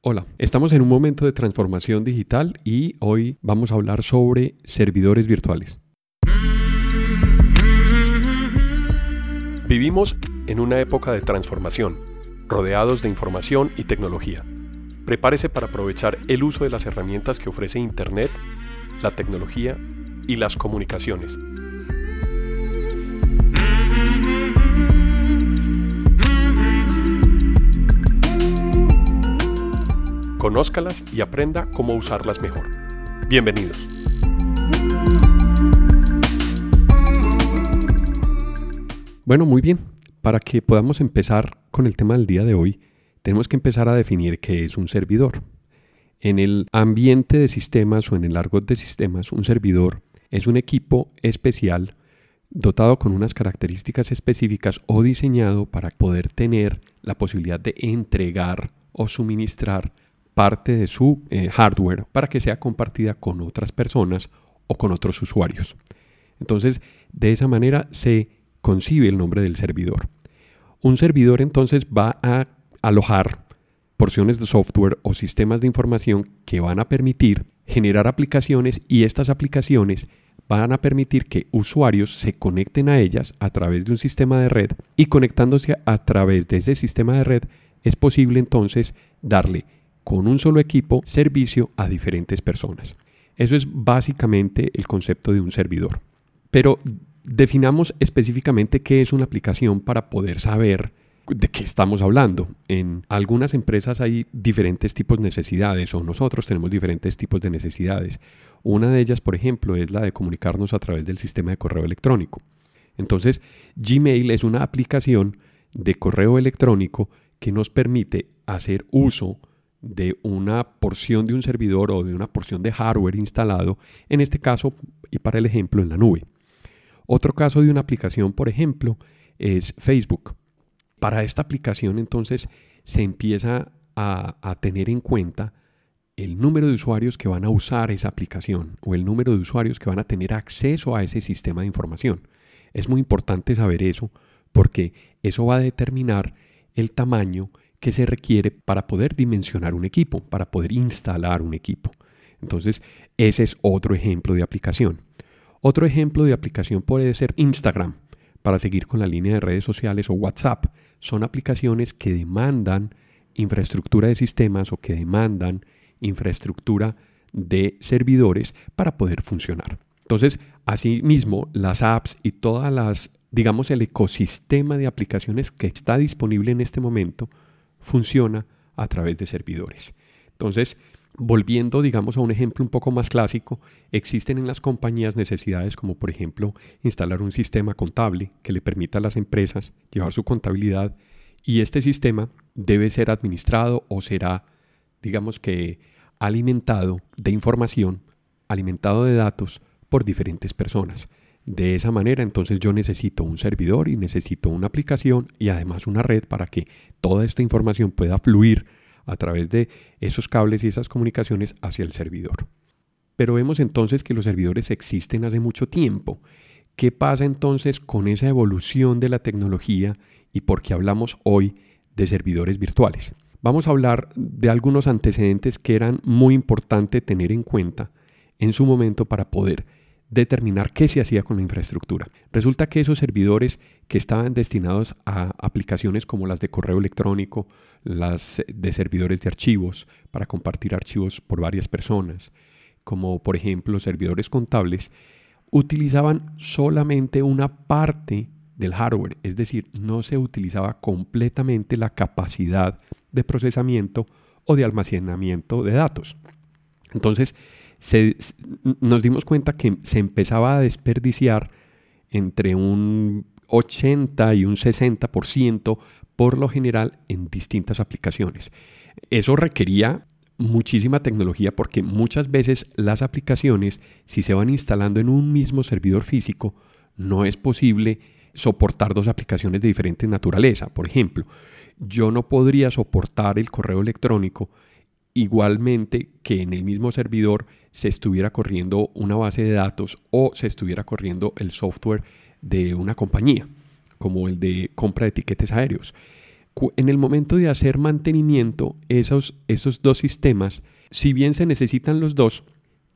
Hola, estamos en un momento de transformación digital y hoy vamos a hablar sobre servidores virtuales. Vivimos en una época de transformación, rodeados de información y tecnología. Prepárese para aprovechar el uso de las herramientas que ofrece Internet, la tecnología y las comunicaciones Conózcalas y aprenda cómo usarlas mejor. Bienvenidos. Bueno, muy bien. Para que podamos empezar con el tema del día de hoy, tenemos que empezar a definir qué es un servidor. En el ambiente de sistemas o en el argot de sistemas, un servidor es un equipo especial dotado con unas características específicas o diseñado para poder tener la posibilidad de entregar o suministrar parte de su eh, hardware para que sea compartida con otras personas o con otros usuarios. Entonces, de esa manera se concibe el nombre del servidor. Un servidor entonces va a alojar porciones de software o sistemas de información que van a permitir generar aplicaciones y estas aplicaciones van a permitir que usuarios se conecten a ellas a través de un sistema de red y conectándose a través de ese sistema de red es posible entonces darle con un solo equipo servicio a diferentes personas. Eso es básicamente el concepto de un servidor. Pero definamos específicamente qué es una aplicación para poder saber de qué estamos hablando. En algunas empresas hay diferentes tipos de necesidades o nosotros tenemos diferentes tipos de necesidades. Una de ellas, por ejemplo, es la de comunicarnos a través del sistema de correo electrónico. Entonces, Gmail es una aplicación de correo electrónico que nos permite hacer uso de una porción de un servidor o de una porción de hardware instalado, en este caso, y para el ejemplo, en la nube. Otro caso de una aplicación, por ejemplo, es Facebook. Para esta aplicación entonces se empieza a, tener en cuenta el número de usuarios que van a usar esa aplicación o el número de usuarios que van a tener acceso a ese sistema de información. Es muy importante saber eso porque eso va a determinar el tamaño que se requiere para poder dimensionar un equipo, para poder instalar un equipo. Entonces, ese es otro ejemplo de aplicación. Otro ejemplo de aplicación puede ser Instagram, para seguir con la línea de redes sociales o WhatsApp. Son aplicaciones que demandan infraestructura de sistemas o que demandan infraestructura de servidores para poder funcionar. Entonces, asimismo, las apps y todas las, digamos, el ecosistema de aplicaciones que está disponible en este momento funciona a través de servidores. Entonces, volviendo, digamos, a un ejemplo un poco más clásico, existen en las compañías necesidades como, por ejemplo, instalar un sistema contable que le permita a las empresas llevar su contabilidad y este sistema debe ser administrado o será, digamos que, alimentado de información, alimentado de datos por diferentes personas. De esa manera, entonces yo necesito un servidor y necesito una aplicación y además una red para que toda esta información pueda fluir a través de esos cables y esas comunicaciones hacia el servidor. Pero vemos entonces que los servidores existen hace mucho tiempo. ¿Qué pasa entonces con esa evolución de la tecnología y por qué hablamos hoy de servidores virtuales? Vamos a hablar de algunos antecedentes que eran muy importante tener en cuenta en su momento para poder determinar qué se hacía con la infraestructura. Resulta que esos servidores que estaban destinados a aplicaciones como las de correo electrónico, las de servidores de archivos, para compartir archivos por varias personas, como por ejemplo servidores contables, utilizaban solamente una parte del hardware, es decir, no se utilizaba completamente la capacidad de procesamiento o de almacenamiento de datos. Entonces, nos dimos cuenta que se empezaba a desperdiciar entre un 80 y un 60% por lo general en distintas aplicaciones. Eso requería muchísima tecnología porque muchas veces las aplicaciones, si se van instalando en un mismo servidor físico, no es posible soportar dos aplicaciones de diferente naturaleza. Por ejemplo, yo no podría soportar el correo electrónico igualmente que en el mismo servidor se estuviera corriendo una base de datos o se estuviera corriendo el software de una compañía, como el de compra de etiquetes aéreos. en el momento de hacer mantenimiento, esos, esos dos sistemas, si bien se necesitan los dos,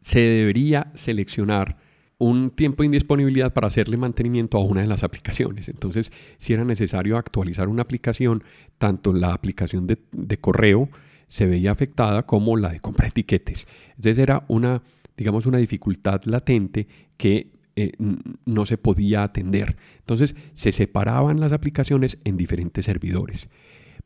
se debería seleccionar un tiempo de indisponibilidad para hacerle mantenimiento a una de las aplicaciones. Entonces, si era necesario actualizar una aplicación, tanto la aplicación de, de correo se veía afectada como la de compra de etiquetes. Entonces era una, digamos, una dificultad latente que eh, no se podía atender. Entonces se separaban las aplicaciones en diferentes servidores.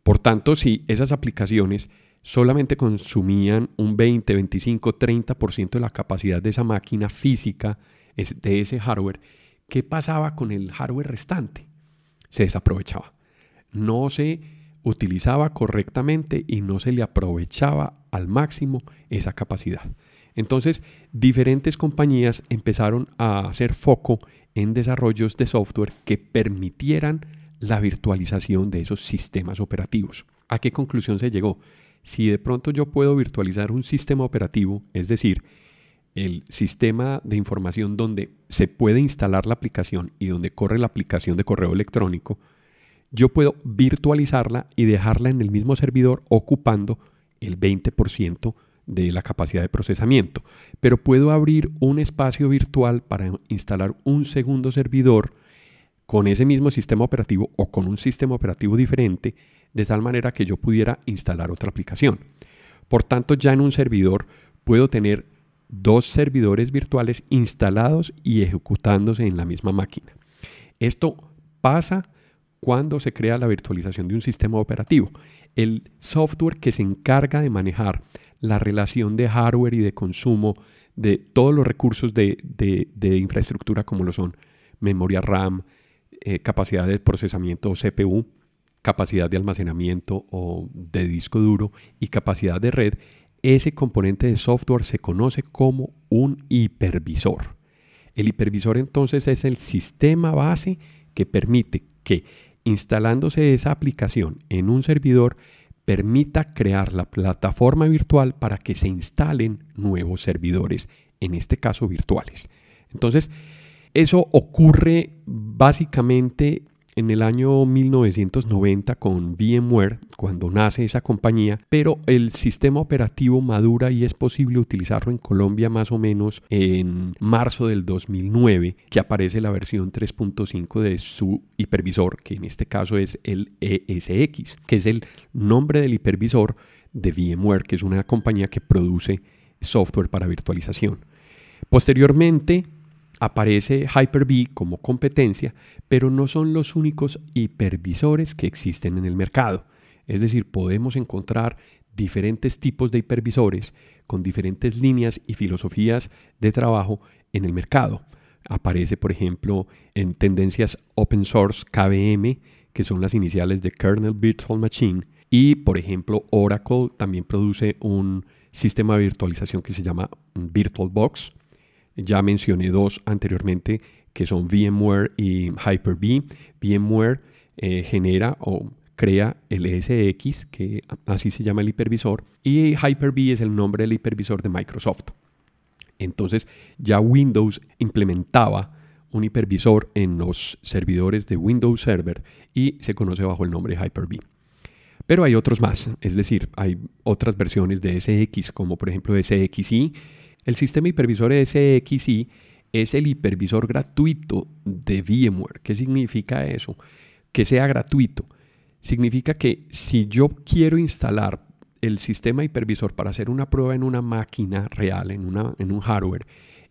Por tanto, si esas aplicaciones solamente consumían un 20, 25, 30% de la capacidad de esa máquina física, de ese hardware, ¿qué pasaba con el hardware restante? Se desaprovechaba. No se utilizaba correctamente y no se le aprovechaba al máximo esa capacidad. Entonces, diferentes compañías empezaron a hacer foco en desarrollos de software que permitieran la virtualización de esos sistemas operativos. ¿A qué conclusión se llegó? Si de pronto yo puedo virtualizar un sistema operativo, es decir, el sistema de información donde se puede instalar la aplicación y donde corre la aplicación de correo electrónico, yo puedo virtualizarla y dejarla en el mismo servidor ocupando el 20% de la capacidad de procesamiento. Pero puedo abrir un espacio virtual para instalar un segundo servidor con ese mismo sistema operativo o con un sistema operativo diferente, de tal manera que yo pudiera instalar otra aplicación. Por tanto, ya en un servidor puedo tener dos servidores virtuales instalados y ejecutándose en la misma máquina. Esto pasa cuando se crea la virtualización de un sistema operativo. El software que se encarga de manejar la relación de hardware y de consumo de todos los recursos de, infraestructura como lo son memoria RAM, eh, capacidad de procesamiento o CPU, capacidad de almacenamiento o de disco duro y capacidad de red, ese componente de software se conoce como un hipervisor. El hipervisor entonces es el sistema base que permite que instalándose esa aplicación en un servidor permita crear la plataforma virtual para que se instalen nuevos servidores, en este caso virtuales. Entonces, eso ocurre básicamente en el año 1990 con VMware, cuando nace esa compañía, pero el sistema operativo madura y es posible utilizarlo en Colombia más o menos en marzo del 2009, que aparece la versión 3.5 de su hipervisor, que en este caso es el ESX, que es el nombre del hipervisor de VMware, que es una compañía que produce software para virtualización. Posteriormente, aparece Hyper-V como competencia, pero no son los únicos hipervisores que existen en el mercado. Es decir, podemos encontrar diferentes tipos de hipervisores con diferentes líneas y filosofías de trabajo en el mercado. Aparece, por ejemplo, en tendencias open source KVM, que son las iniciales de Kernel Virtual Machine, y, por ejemplo, Oracle también produce un sistema de virtualización que se llama VirtualBox ya mencioné dos anteriormente que son VMware y Hyper-V. VMware eh, genera o crea el SX, que así se llama el hipervisor, y Hyper-V es el nombre del hipervisor de Microsoft. Entonces ya Windows implementaba un hipervisor en los servidores de Windows Server y se conoce bajo el nombre Hyper-V. Pero hay otros más, es decir, hay otras versiones de SX, como por ejemplo SXI, el sistema hipervisor SXI es el hipervisor gratuito de VMware. ¿Qué significa eso? Que sea gratuito. Significa que si yo quiero instalar el sistema hipervisor para hacer una prueba en una máquina real, en, una, en un hardware,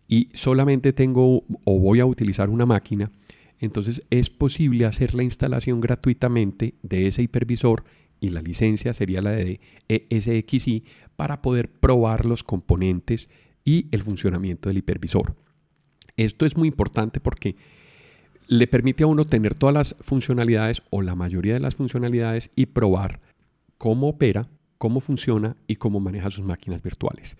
y solamente tengo o voy a utilizar una máquina, entonces es posible hacer la instalación gratuitamente de ese hipervisor y la licencia sería la de ESXi para poder probar los componentes y el funcionamiento del hipervisor. Esto es muy importante porque le permite a uno tener todas las funcionalidades o la mayoría de las funcionalidades y probar cómo opera, cómo funciona y cómo maneja sus máquinas virtuales.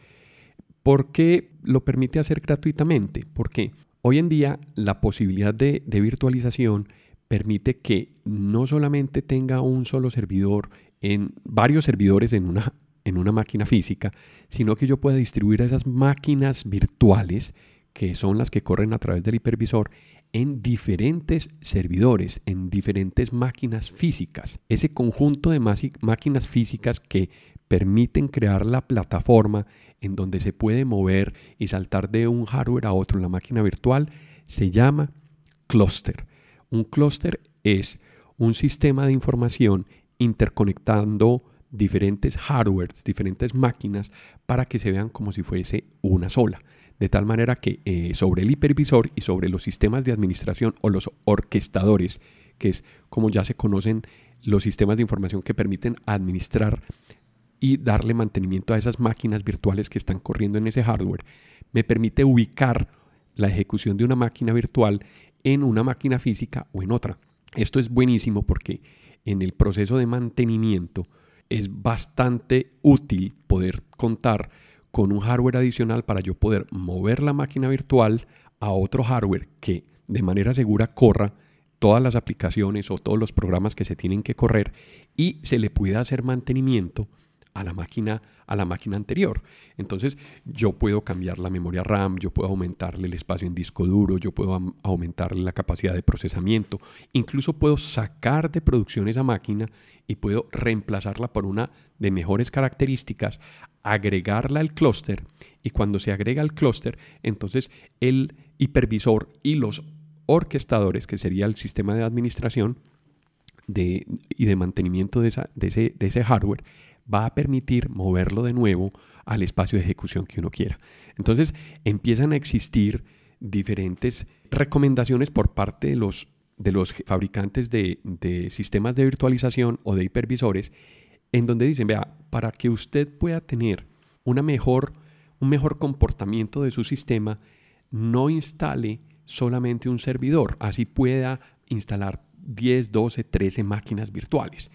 ¿Por qué lo permite hacer gratuitamente? Porque hoy en día la posibilidad de, de virtualización permite que no solamente tenga un solo servidor en varios servidores en una en una máquina física, sino que yo pueda distribuir esas máquinas virtuales, que son las que corren a través del hipervisor, en diferentes servidores, en diferentes máquinas físicas. Ese conjunto de máquinas físicas que permiten crear la plataforma en donde se puede mover y saltar de un hardware a otro en la máquina virtual se llama clúster. Un clúster es un sistema de información interconectando diferentes hardwares, diferentes máquinas para que se vean como si fuese una sola. De tal manera que eh, sobre el hipervisor y sobre los sistemas de administración o los orquestadores, que es como ya se conocen los sistemas de información que permiten administrar y darle mantenimiento a esas máquinas virtuales que están corriendo en ese hardware, me permite ubicar la ejecución de una máquina virtual en una máquina física o en otra. Esto es buenísimo porque en el proceso de mantenimiento es bastante útil poder contar con un hardware adicional para yo poder mover la máquina virtual a otro hardware que de manera segura corra todas las aplicaciones o todos los programas que se tienen que correr y se le pueda hacer mantenimiento a la máquina a la máquina anterior. Entonces, yo puedo cambiar la memoria RAM, yo puedo aumentarle el espacio en disco duro, yo puedo aumentarle la capacidad de procesamiento, incluso puedo sacar de producción esa máquina y puedo reemplazarla por una de mejores características, agregarla al clúster y cuando se agrega al clúster, entonces el hipervisor y los orquestadores, que sería el sistema de administración de, y de mantenimiento de, de, ese, de ese hardware, va a permitir moverlo de nuevo al espacio de ejecución que uno quiera. Entonces empiezan a existir diferentes recomendaciones por parte de los, de los fabricantes de, de sistemas de virtualización o de hipervisores en donde dicen, vea, para que usted pueda tener una mejor, un mejor comportamiento de su sistema, no instale solamente un servidor, así pueda instalar 10, 12, 13 máquinas virtuales.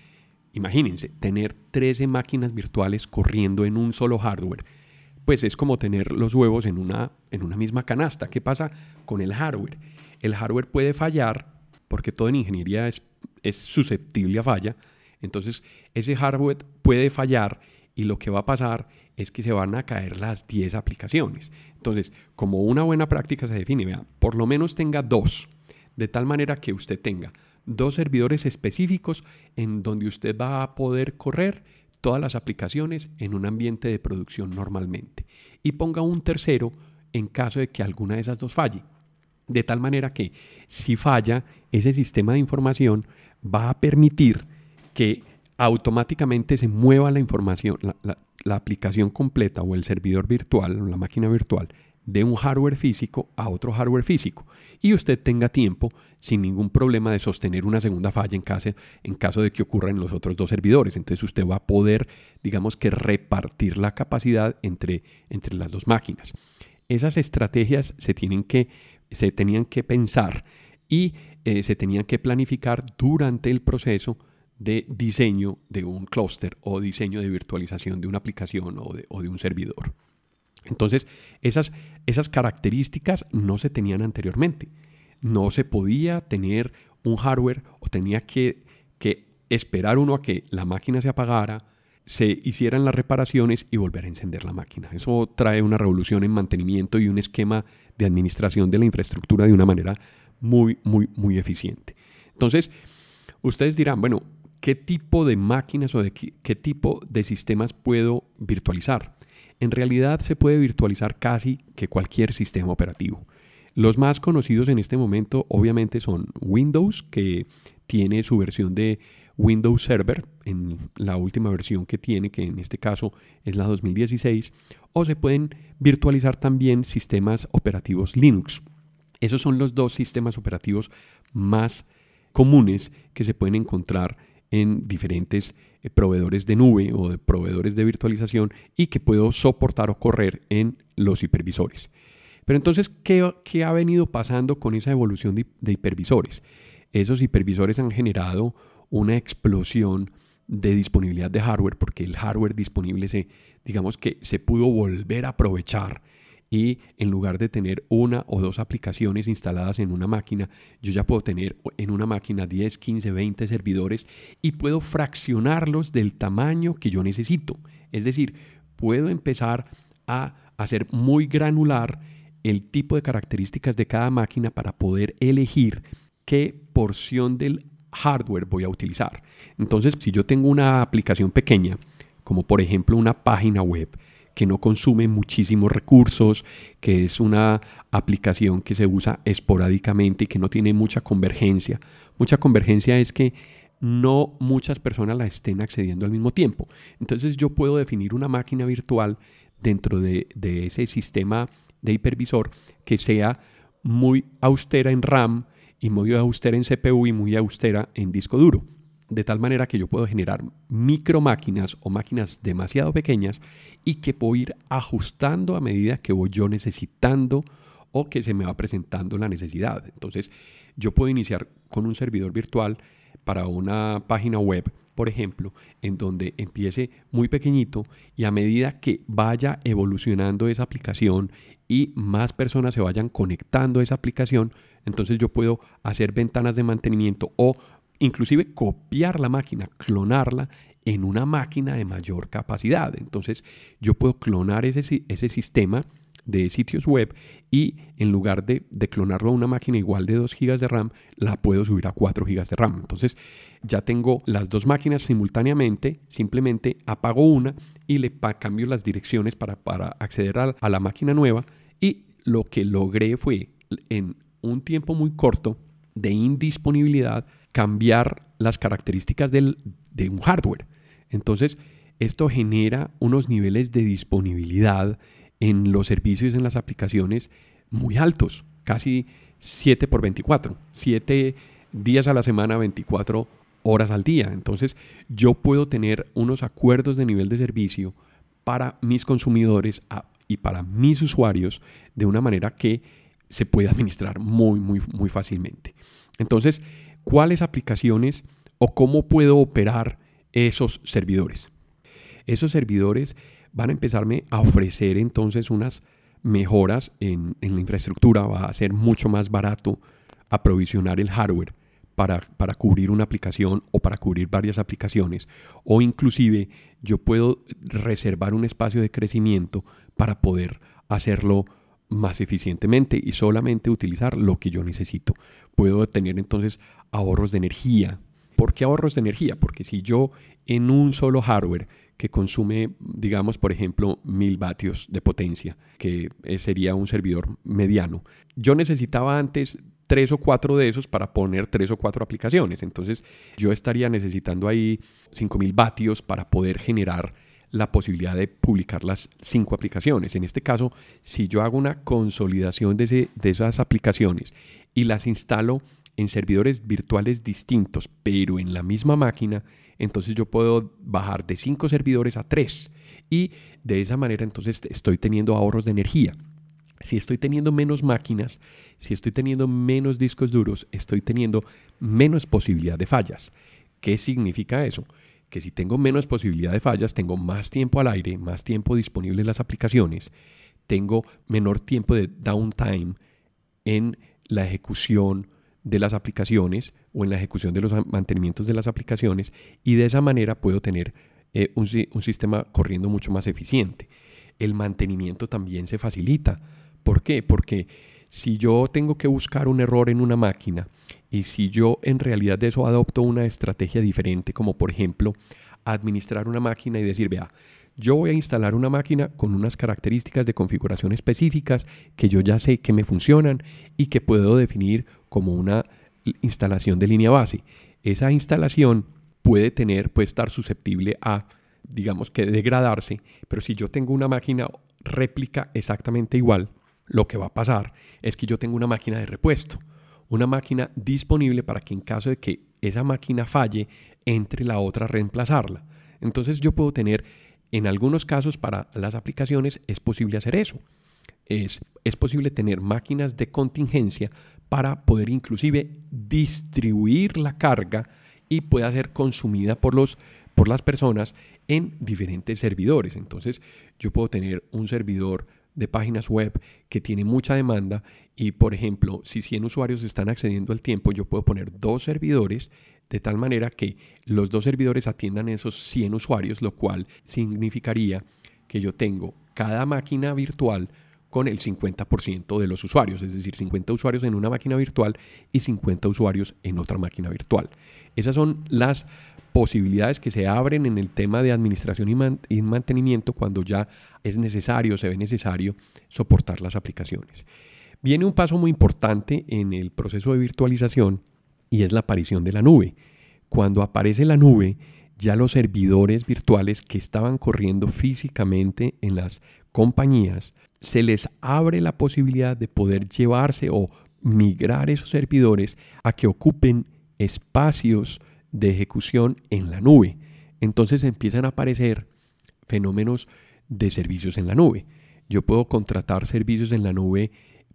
Imagínense, tener 13 máquinas virtuales corriendo en un solo hardware, pues es como tener los huevos en una, en una misma canasta. ¿Qué pasa con el hardware? El hardware puede fallar, porque todo en ingeniería es, es susceptible a falla. Entonces, ese hardware puede fallar y lo que va a pasar es que se van a caer las 10 aplicaciones. Entonces, como una buena práctica se define, vea, por lo menos tenga dos, de tal manera que usted tenga dos servidores específicos en donde usted va a poder correr todas las aplicaciones en un ambiente de producción normalmente. Y ponga un tercero en caso de que alguna de esas dos falle. De tal manera que si falla, ese sistema de información va a permitir que automáticamente se mueva la información, la, la aplicación completa o el servidor virtual o la máquina virtual de un hardware físico a otro hardware físico y usted tenga tiempo sin ningún problema de sostener una segunda falla en caso, en caso de que ocurra en los otros dos servidores. Entonces usted va a poder, digamos que, repartir la capacidad entre, entre las dos máquinas. Esas estrategias se, tienen que, se tenían que pensar y eh, se tenían que planificar durante el proceso de diseño de un clúster o diseño de virtualización de una aplicación o de, o de un servidor. Entonces, esas, esas características no se tenían anteriormente. No se podía tener un hardware o tenía que, que esperar uno a que la máquina se apagara, se hicieran las reparaciones y volver a encender la máquina. Eso trae una revolución en mantenimiento y un esquema de administración de la infraestructura de una manera muy, muy, muy eficiente. Entonces, ustedes dirán, bueno, ¿qué tipo de máquinas o de qué tipo de sistemas puedo virtualizar? En realidad se puede virtualizar casi que cualquier sistema operativo. Los más conocidos en este momento obviamente son Windows, que tiene su versión de Windows Server en la última versión que tiene, que en este caso es la 2016, o se pueden virtualizar también sistemas operativos Linux. Esos son los dos sistemas operativos más comunes que se pueden encontrar en diferentes eh, proveedores de nube o de proveedores de virtualización y que puedo soportar o correr en los hipervisores. Pero entonces, ¿qué, ha venido pasando con esa evolución de, de hipervisores? Esos hipervisores han generado una explosión de disponibilidad de hardware porque el hardware disponible se, digamos que se pudo volver a aprovechar y en lugar de tener una o dos aplicaciones instaladas en una máquina, yo ya puedo tener en una máquina 10, 15, 20 servidores y puedo fraccionarlos del tamaño que yo necesito. Es decir, puedo empezar a hacer muy granular el tipo de características de cada máquina para poder elegir qué porción del hardware voy a utilizar. Entonces, si yo tengo una aplicación pequeña, como por ejemplo una página web, que no consume muchísimos recursos, que es una aplicación que se usa esporádicamente y que no tiene mucha convergencia. Mucha convergencia es que no muchas personas la estén accediendo al mismo tiempo. Entonces yo puedo definir una máquina virtual dentro de, de ese sistema de hipervisor que sea muy austera en RAM y muy austera en CPU y muy austera en disco duro. De tal manera que yo puedo generar micro máquinas o máquinas demasiado pequeñas y que puedo ir ajustando a medida que voy yo necesitando o que se me va presentando la necesidad. Entonces yo puedo iniciar con un servidor virtual para una página web, por ejemplo, en donde empiece muy pequeñito y a medida que vaya evolucionando esa aplicación y más personas se vayan conectando a esa aplicación, entonces yo puedo hacer ventanas de mantenimiento o inclusive copiar la máquina, clonarla en una máquina de mayor capacidad. Entonces yo puedo clonar ese, sistema de sitios web y en lugar de, clonarlo a una máquina igual de 2 GB de RAM, la puedo subir a 4 GB de RAM. Entonces ya tengo las dos máquinas simultáneamente, simplemente apago una y le cambio las direcciones para, acceder a, a la máquina nueva y lo que logré fue en un tiempo muy corto de indisponibilidad cambiar las características de un hardware. Entonces, esto genera unos niveles de disponibilidad en los servicios, en las aplicaciones muy altos, casi 7 por 24, 7 días a la semana, 24 horas al día. Entonces yo puedo tener unos acuerdos de nivel de servicio para mis consumidores y para mis usuarios de una manera que se puede administrar muy, muy, muy fácilmente. Entonces, ¿cuáles aplicaciones o cómo puedo operar esos servidores? Esos servidores van a empezarme a ofrecer entonces unas mejoras en, la infraestructura, va a ser mucho más barato aprovisionar el hardware para, para, cubrir una aplicación o para cubrir varias aplicaciones. O inclusive yo puedo reservar un espacio de crecimiento para poder hacerlo más eficientemente y solamente utilizar lo que yo necesito. Puedo tener entonces ahorros de energía. ¿Por qué ahorros de energía? Porque si yo en un solo hardware que consume, digamos, por ejemplo, mil vatios de potencia, que sería un servidor mediano. Yo necesitaba antes tres o cuatro de esos para poner tres o cuatro aplicaciones. Entonces yo estaría necesitando ahí mil vatios para poder generar la posibilidad de publicar las cinco aplicaciones. En este caso, si yo hago una consolidación de, de esas aplicaciones y las instalo en servidores virtuales distintos, pero en la misma máquina, entonces yo puedo bajar de 5 servidores a 3 y de esa manera entonces estoy teniendo ahorros de energía. Si estoy teniendo menos máquinas, si estoy teniendo menos discos duros, estoy teniendo menos posibilidad de fallas. ¿Qué significa eso? Que si tengo menos posibilidad de fallas, tengo más tiempo al aire, más tiempo disponible en las aplicaciones, tengo menor tiempo de downtime en la ejecución de las aplicaciones o en la ejecución de los mantenimientos de las aplicaciones y de esa manera puedo tener eh, un, un sistema corriendo mucho más eficiente. El mantenimiento también se facilita. ¿Por qué? Porque si yo tengo que buscar un error en una máquina y si yo en realidad de eso adopto una estrategia diferente, como por ejemplo administrar una máquina y decir, vea, yo voy a instalar una máquina con unas características de configuración específicas que yo ya sé que me funcionan y que puedo definir como una instalación de línea base. Esa instalación puede tener, puede estar susceptible a, digamos que degradarse, pero si yo tengo una máquina réplica exactamente igual, lo que va a pasar es que yo tengo una máquina de repuesto, una máquina disponible para que en caso de que esa máquina falle, entre la otra a reemplazarla. Entonces yo puedo tener en algunos casos para las aplicaciones es posible hacer eso. Es, es, posible tener máquinas de contingencia para poder inclusive distribuir la carga y pueda ser consumida por, los, por las personas en diferentes servidores. Entonces yo puedo tener un servidor de páginas web que tiene mucha demanda y por ejemplo si 100 usuarios están accediendo al tiempo yo puedo poner dos servidores de tal manera que los dos servidores atiendan esos 100 usuarios, lo cual significaría que yo tengo cada máquina virtual con el 50% de los usuarios, es decir, 50 usuarios en una máquina virtual y 50 usuarios en otra máquina virtual. Esas son las posibilidades que se abren en el tema de administración y, mantenimiento cuando ya es necesario, se ve necesario soportar las aplicaciones. Viene un paso muy importante en el proceso de virtualización y es la aparición de la nube. Cuando aparece la nube, ya los servidores virtuales que estaban corriendo físicamente en las compañías, se les abre la posibilidad de poder llevarse o migrar esos servidores a que ocupen espacios de ejecución en la nube. Entonces empiezan a aparecer fenómenos de servicios en la nube. Yo puedo contratar servicios en la nube,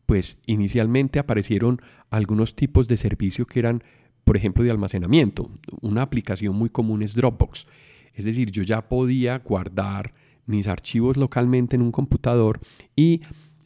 pues inicialmente aparecieron algunos tipos de servicios que eran, por ejemplo, de almacenamiento. Una aplicación muy común es Dropbox. Es decir, yo ya podía guardar mis archivos localmente en un computador y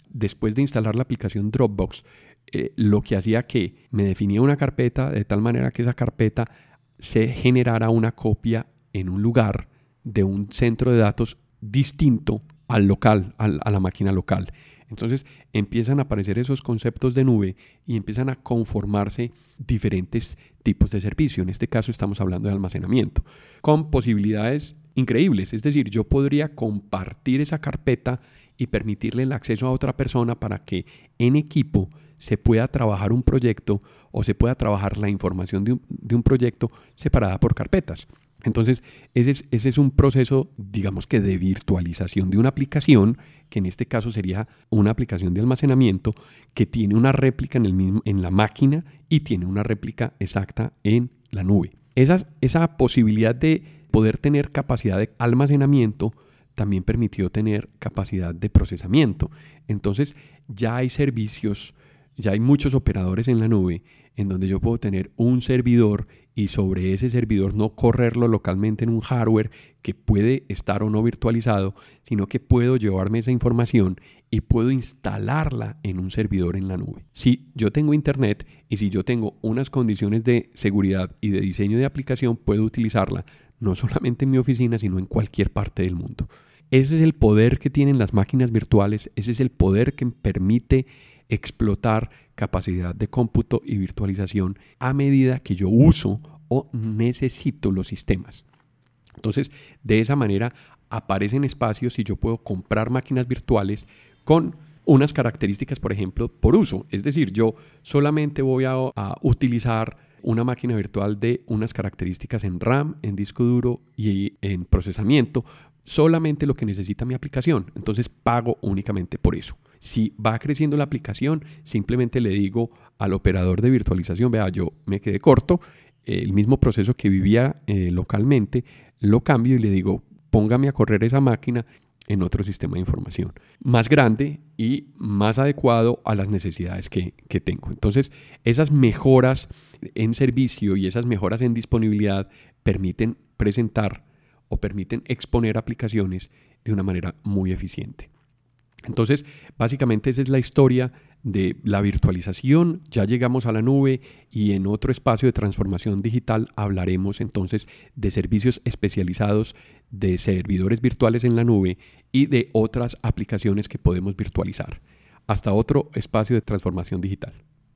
después de instalar la aplicación Dropbox, eh, lo que hacía que me definía una carpeta de tal manera que esa carpeta se generara una copia en un lugar de un centro de datos distinto al local, a la máquina local. Entonces empiezan a aparecer esos conceptos de nube y empiezan a conformarse diferentes tipos de servicio. En este caso estamos hablando de almacenamiento, con posibilidades increíbles. Es decir, yo podría compartir esa carpeta y permitirle el acceso a otra persona para que en equipo se pueda trabajar un proyecto o se pueda trabajar la información de un, proyecto separada por carpetas. Entonces, ese es, un proceso, digamos que de virtualización de una aplicación, que en este caso sería una aplicación de almacenamiento que tiene una réplica en, el mismo, en la máquina y tiene una réplica exacta en la nube. Esa posibilidad de poder tener capacidad de almacenamiento también permitió tener capacidad de procesamiento. Entonces, ya hay servicios ya hay muchos operadores en la nube en donde yo puedo tener un servidor y sobre ese servidor no correrlo localmente en un hardware que puede estar o no virtualizado, sino que puedo llevarme esa información y puedo instalarla en un servidor en la nube. Si yo tengo internet y si yo tengo unas condiciones de seguridad y de diseño de aplicación, puedo utilizarla no solamente en mi oficina, sino en cualquier parte del mundo. Ese es el poder que tienen las máquinas virtuales, ese es el poder que permite explotar capacidad de cómputo y virtualización a medida que yo uso o necesito los sistemas. Entonces, de esa manera aparecen espacios y yo puedo comprar máquinas virtuales con unas características, por ejemplo, por uso. Es decir, yo solamente voy a, utilizar una máquina virtual de unas características en RAM, en disco duro y en procesamiento, solamente lo que necesita mi aplicación. Entonces pago únicamente por eso. Si va creciendo la aplicación, simplemente le digo al operador de virtualización, vea, yo me quedé corto, el mismo proceso que vivía eh, localmente, lo cambio y le digo, póngame a correr esa máquina en otro sistema de información más grande y más adecuado a las necesidades que, que, tengo. Entonces, esas mejoras en servicio y esas mejoras en disponibilidad permiten presentar o permiten exponer aplicaciones de una manera muy eficiente. Entonces, básicamente esa es la historia de la virtualización. Ya llegamos a la nube y en otro espacio de transformación digital hablaremos entonces de servicios especializados, de servidores virtuales en la nube y de otras aplicaciones que podemos virtualizar. Hasta otro espacio de transformación digital.